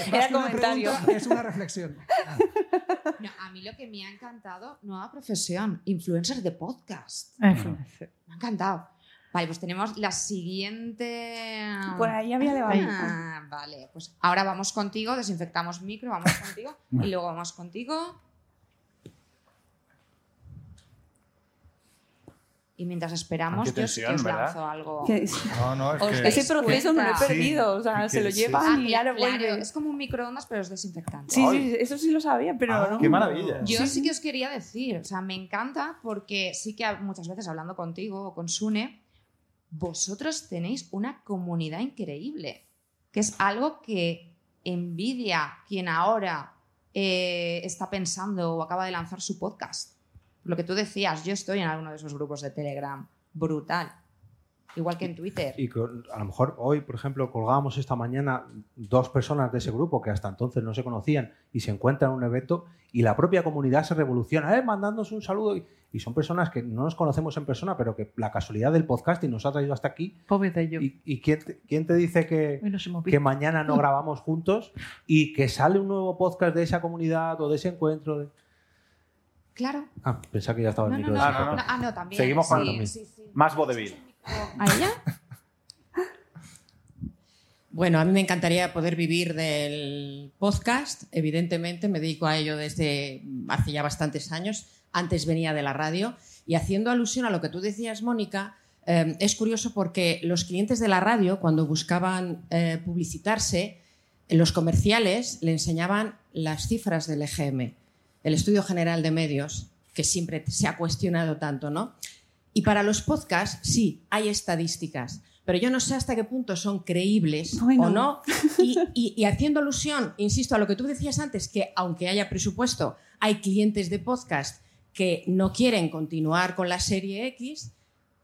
Una comentario. pregunta, Es una reflexión. No, a mí lo que me ha encantado, nueva profesión, influencer de podcast. Me ha encantado. Vale, pues tenemos la siguiente. Por ahí había levantado. Ah, vale, pues ahora vamos contigo, desinfectamos micro, vamos contigo y luego vamos contigo. Y mientras esperamos, qué yo sí tensión, os ¿verdad? lanzo algo. Que- No, no, es Os que... dais Ese proceso me lo he perdido, o sea, se lo sí. llevan Ah, y ya claro, no vuelve. es como un microondas, pero es desinfectante. Sí, sí, eso sí lo sabía, pero Ah, no. ¡Qué maravilla! Yo sí que os quería decir, o sea, me encanta porque sí que muchas veces hablando contigo o con Sune, vosotros tenéis una comunidad increíble, que es algo que envidia quien ahora eh, está pensando o acaba de lanzar su podcast. Lo que tú decías, yo estoy en alguno de esos grupos de Telegram, brutal, igual que en Twitter. Y que a lo mejor hoy, por ejemplo, colgábamos esta mañana dos personas de ese grupo que hasta entonces no se conocían y se encuentran en un evento y la propia comunidad se revoluciona, eh, mandándonos un saludo. Y, y son personas que no nos conocemos en persona, pero que la casualidad del podcasting nos ha traído hasta aquí. Pobre de yo. ¿Y, y quién, te, quién te dice que, mañana no grabamos juntos y que sale un nuevo podcast de esa comunidad o de ese encuentro? de- Claro. Ah, pensaba que ya estaba No, el no, micro no, no, ah, no, también. Seguimos con sí, lo sí, sí. Más vodevil. ¿A ella? Bueno, a mí me encantaría poder vivir del podcast. Evidentemente, me dedico a ello desde hace ya bastantes años. Antes venía de la radio. Y haciendo alusión a lo que tú decías, Mónica, eh, es curioso porque los clientes de la radio, cuando buscaban eh, publicitarse, los comerciales le enseñaban las cifras del EGM, el Estudio General de Medios, que siempre se ha cuestionado tanto, ¿no? Y para los podcasts, sí, hay estadísticas, pero yo no sé hasta qué punto son creíbles Bueno. o no. Y, y- y haciendo alusión, insisto, a lo que tú decías antes, que aunque haya presupuesto, hay clientes de podcast que no quieren continuar con la serie X,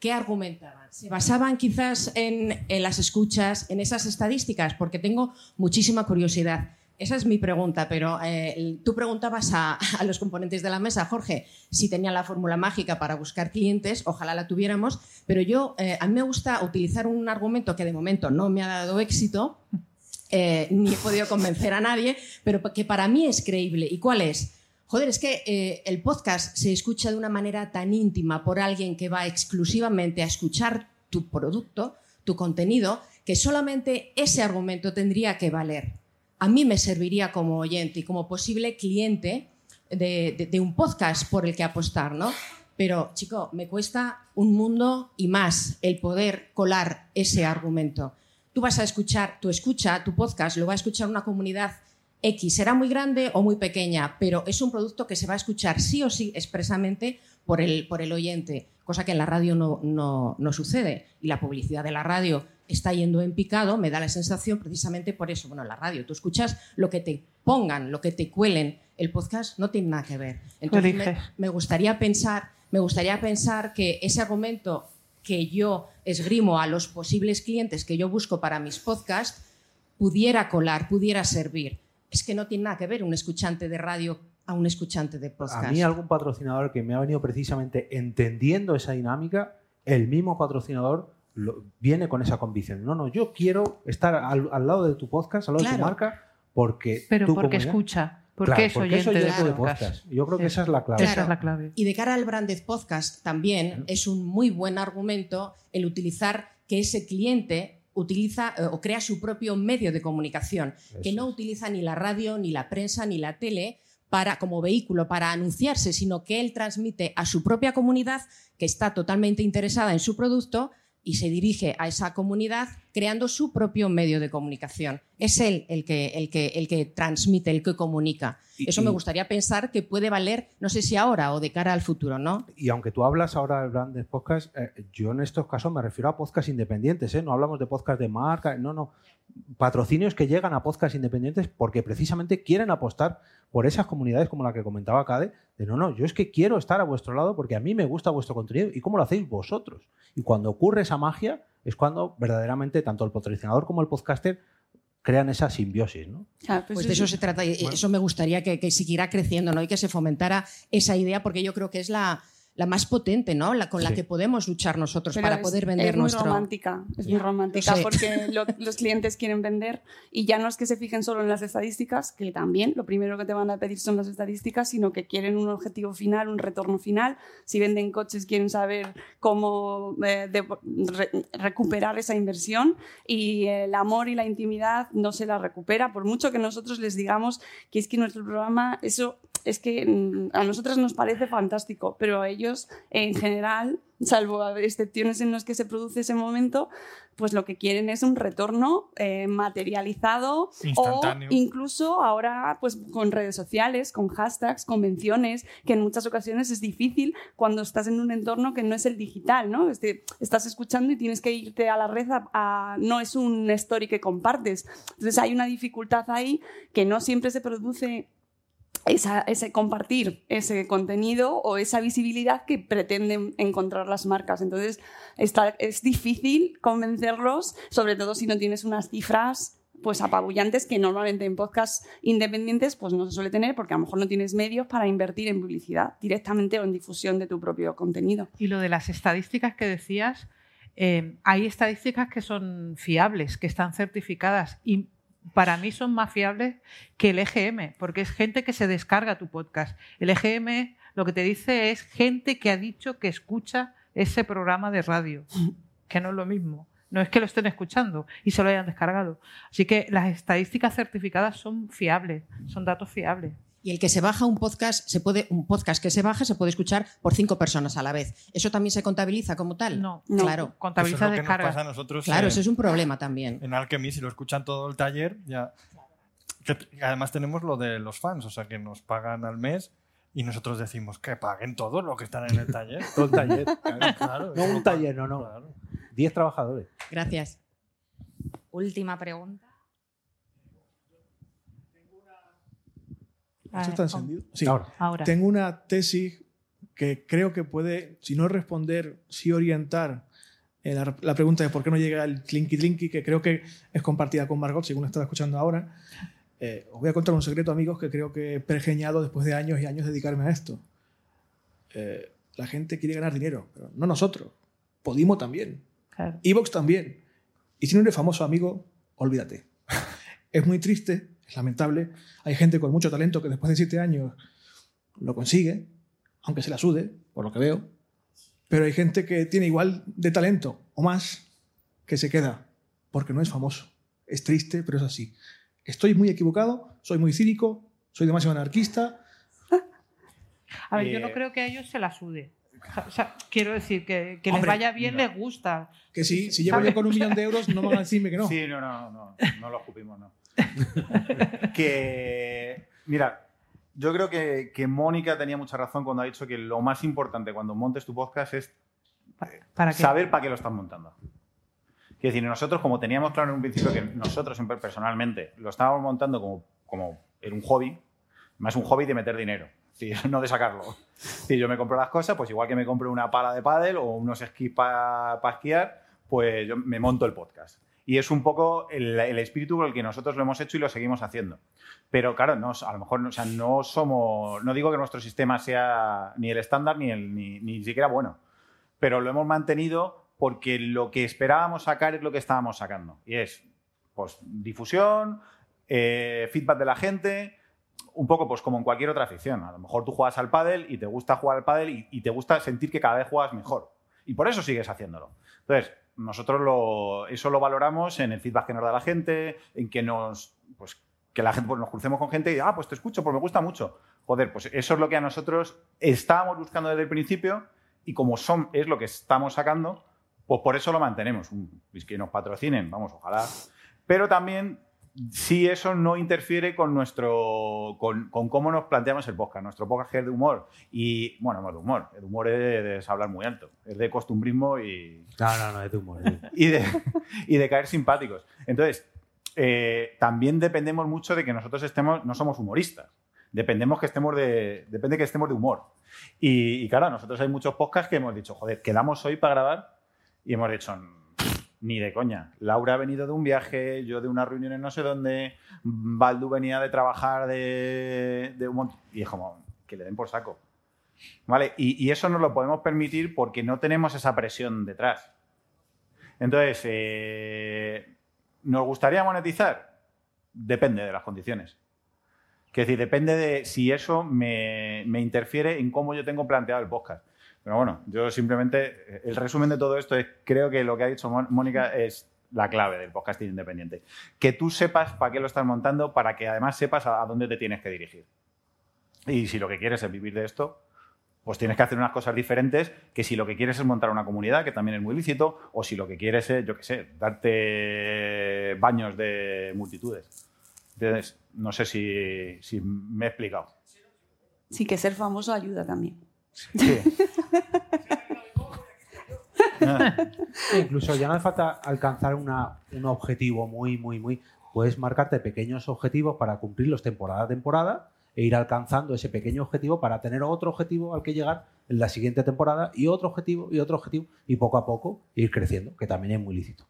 ¿qué argumentaban? ¿Se basaban quizás en, en las escuchas, en esas estadísticas? Porque tengo muchísima curiosidad. Esa es mi pregunta, pero eh, tú preguntabas a, los componentes de la mesa, Jorge, si tenían la fórmula mágica para buscar clientes, ojalá la tuviéramos, pero yo, eh, a mí me gusta utilizar un argumento que de momento no me ha dado éxito, eh, ni he podido convencer a nadie, pero que para mí es creíble. ¿Y cuál es? Joder, es que el podcast se escucha de una manera tan íntima por alguien que va exclusivamente a escuchar tu producto, tu contenido, que solamente ese argumento tendría que valer. A mí me serviría como oyente y como posible cliente de, un podcast por el que apostar, ¿no? Pero, chico, me cuesta un mundo y más el poder colar ese argumento. Tú vas a escuchar, tu escucha, tu podcast, lo va a escuchar una comunidad X, será muy grande o muy pequeña, pero es un producto que se va a escuchar sí o sí expresamente por el, por el oyente, cosa que en la radio no, no- no sucede. Y la publicidad de la radio está yendo en picado, me da la sensación precisamente por eso. Bueno, la radio, tú escuchas lo que te pongan, lo que te cuelen, el podcast no tiene nada que ver. Entonces me, me gustaría pensar, me gustaría pensar que ese argumento que yo esgrimo a los posibles clientes que yo busco para mis podcasts pudiera colar, pudiera servir. Es que no tiene nada que ver un escuchante de radio a un escuchante de podcast. A mí algún patrocinador que me ha venido precisamente entendiendo esa dinámica, el mismo patrocinador lo- viene con esa convicción. No, no, yo quiero estar al, al lado de tu podcast, al lado de tu marca, porque Pero porque escucha, porque Claro, es porque oyente de de podcast. podcast. Yo creo que esa es la clave. Esa es la clave. Y de cara al branded podcast también es un muy buen argumento el utilizar que ese cliente utiliza eh, o crea su propio medio de comunicación, que no utiliza ni la radio, ni la prensa, ni la tele para, como vehículo para anunciarse, sino que él transmite a su propia comunidad que está totalmente interesada en su producto y se dirige a esa comunidad creando su propio medio de comunicación. Es él el que, el que, el que transmite, el que comunica. Y- Eso me gustaría pensar que puede valer, no sé si ahora o de cara al futuro, ¿no? Y aunque tú hablas ahora de grandes podcasts, eh, yo en estos casos me refiero a podcasts independientes, ¿eh? no hablamos de podcasts de marca, no, no. Patrocinios que llegan a podcasts independientes porque precisamente quieren apostar por esas comunidades como la que comentaba Cade, de no, no, yo es que quiero estar a vuestro lado porque a mí me gusta vuestro contenido y cómo lo hacéis vosotros. Y cuando ocurre esa magia es cuando verdaderamente tanto el patrocinador como el podcaster crean esa simbiosis, ¿no? Pues de eso se trata y y eso me gustaría que, que siguiera creciendo ¿no? y que se fomentara esa idea porque yo creo que es la, la más potente, ¿no? La con la Sí. que podemos luchar nosotros Pero para es- poder vender es muy nuestro. romántica, es muy romántica porque lo- los clientes quieren vender y ya no es que se fijen solo en las estadísticas, que también lo primero que te van a pedir son las estadísticas, sino que quieren un objetivo final, un retorno final. Si venden coches quieren saber cómo eh, de- re- recuperar esa inversión y el amor y la intimidad no se la recupera, por mucho que nosotros les digamos que es que nuestro programa, eso es que mm, a nosotros nos parece fantástico, pero a ellos en general, salvo excepciones en las que se produce ese momento, pues lo que quieren es un retorno eh, materializado o incluso ahora pues con redes sociales, con hashtags, convenciones, que en muchas ocasiones es difícil cuando estás en un entorno que no es el digital, ¿no? Este, estás escuchando y tienes que irte a la red a, a- no es un story que compartes. Entonces hay una dificultad ahí que no siempre se produce esa- ese compartir ese contenido o esa visibilidad que pretenden encontrar las marcas. Entonces, es difícil convencerlos, sobre todo si no tienes unas cifras pues apabullantes que normalmente en podcasts independientes pues no se suele tener porque a lo mejor no tienes medios para invertir en publicidad directamente o en difusión de tu propio contenido. Y lo de las estadísticas que decías, eh, hay estadísticas que son fiables, que están certificadas y para mí son más fiables que el EGM, porque es gente que se descarga tu podcast. El EGM lo que te dice es gente que ha dicho que escucha ese programa de radio, que no es lo mismo. No es que lo estén escuchando y se lo hayan descargado. Así que las estadísticas certificadas son fiables, son datos fiables. Y el que se baja un podcast, se puede, un podcast que se baja se puede escuchar por cinco personas a la vez. ¿Eso también se contabiliza como tal? No, claro. Eso es lo que nos pasa a nosotros Claro, en- eso es un problema también. En Alchemy, si lo escuchan todo el taller, ya. que- además tenemos lo de los fans, o sea que nos pagan al mes y nosotros decimos que paguen todos los que están en el taller. Todo el taller. Claro, no un taller, no, no. Diez trabajadores. Gracias. Última pregunta. ¿Esto está encendido? Sí. Ahora. Ahora. Tengo una tesis que creo que puede, si no responder, sí orientar eh, la, la pregunta de por qué no llega el Tlinky Tlinky, que creo que es compartida con Margot, según estaba escuchando ahora. Eh, os voy a contar un secreto, amigos, que creo que he pergeñado después de años y años de dedicarme a esto. Eh, la gente quiere ganar dinero, pero no nosotros. Podimo también. Claro. Evox también. Y si no eres famoso, amigo, olvídate. es muy triste, es lamentable. Hay gente con mucho talento que después de siete años lo consigue, aunque se la sude, por lo que veo. Pero hay gente que tiene igual de talento o más que se queda porque no es famoso. Es triste, pero es así. Estoy muy equivocado, soy muy cínico, soy demasiado anarquista. A ver, yo no Eh, creo que a ellos se la sude. O sea, quiero decir que, que les Hombre, vaya bien, no. les gusta. Que si, si llevo yo con un millón de euros, no van a decirme que no. Sí, no, no, no, no lo escupimos, no. que, mira, yo creo que, que Mónica tenía mucha razón cuando ha dicho que lo más importante cuando montes tu podcast es ¿Para qué? saber para qué lo estás montando. Quiero decir, nosotros, como teníamos claro en un principio que nosotros siempre personalmente lo estábamos montando como, como en un hobby, más un hobby de meter dinero, decir, no de sacarlo. Si yo me compro las cosas, pues igual que me compro una pala de pádel o unos esquís para esquiar, pues yo me monto el podcast. Y es un poco el, el espíritu con el que nosotros lo hemos hecho y lo seguimos haciendo. Pero claro, no, a lo mejor o sea, no somos, no digo que nuestro sistema sea ni el estándar ni, el, ni, ni siquiera bueno, pero lo hemos mantenido porque lo que esperábamos sacar es lo que estábamos sacando. Y es pues, difusión, eh, feedback de la gente, un poco pues como en cualquier otra afición. A lo mejor tú juegas al pádel y te gusta jugar al pádel y, y te gusta sentir que cada vez juegas mejor. Y por eso sigues haciéndolo. Entonces, nosotros eso lo valoramos en el feedback que nos da la gente, en que nos, pues, que la gente, pues, nos crucemos con gente y, ah, pues te escucho, pues me gusta mucho. Joder, pues eso es lo que a nosotros estábamos buscando desde el principio y como son, es lo que estamos sacando, Pues por eso lo mantenemos. Un- Es que nos patrocinen, vamos, ojalá. Pero también si eso no interfiere con nuestro con, con cómo nos planteamos el podcast. Nuestro podcast es de humor y, bueno, no es de humor. El humor es de, es hablar muy alto. Es de costumbrismo y, No, no, no, es de humor. es de humor. y de, y de caer simpáticos. Entonces, eh, también dependemos mucho de que nosotros estemos, no somos humoristas. Dependemos que estemos de, depende que estemos de humor. Y, y claro, nosotros hay muchos podcasts que hemos dicho, joder, quedamos hoy para grabar y hemos dicho, ni de coña. Laura ha venido de un viaje, yo de una reunión en no sé dónde, Baldu venía de trabajar de, de un montón. Y es como, que le den por saco. ¿Vale? Y, eso nos lo podemos permitir porque no tenemos esa presión detrás. Entonces, eh, ¿nos gustaría monetizar? Depende de las condiciones. Que decir, depende de si eso me, me interfiere en cómo yo tengo planteado el podcast. Pero bueno, yo simplemente, el resumen de todo esto es, creo que lo que ha dicho Mónica es la clave del podcasting independiente. Que tú sepas para qué lo estás montando, para que además sepas a dónde te tienes que dirigir. Y si lo que quieres es vivir de esto, pues tienes que hacer unas cosas diferentes que si lo que quieres es montar una comunidad, que también es muy lícito, o si lo que quieres es, yo qué sé, darte baños de multitudes. Entonces, no sé si, si me he explicado. Sí, que ser famoso ayuda también. E incluso ya no hace falta alcanzar una- un objetivo muy, muy, muy. Puedes marcarte pequeños objetivos para cumplirlos temporada a temporada e ir alcanzando ese pequeño objetivo para tener otro objetivo al que llegar en la siguiente temporada y otro objetivo y otro objetivo y poco a poco ir creciendo, que también es muy lícito.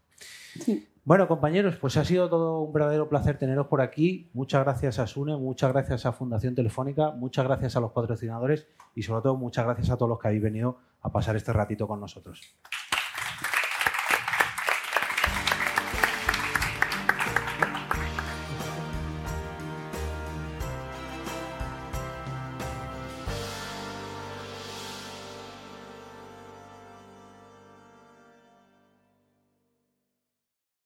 Bueno, compañeros, pues ha sido todo un verdadero placer teneros por aquí. Muchas gracias a Sune, muchas gracias a Fundación Telefónica, muchas gracias a los patrocinadores y sobre todo muchas gracias a todos los que habéis venido a pasar este ratito con nosotros.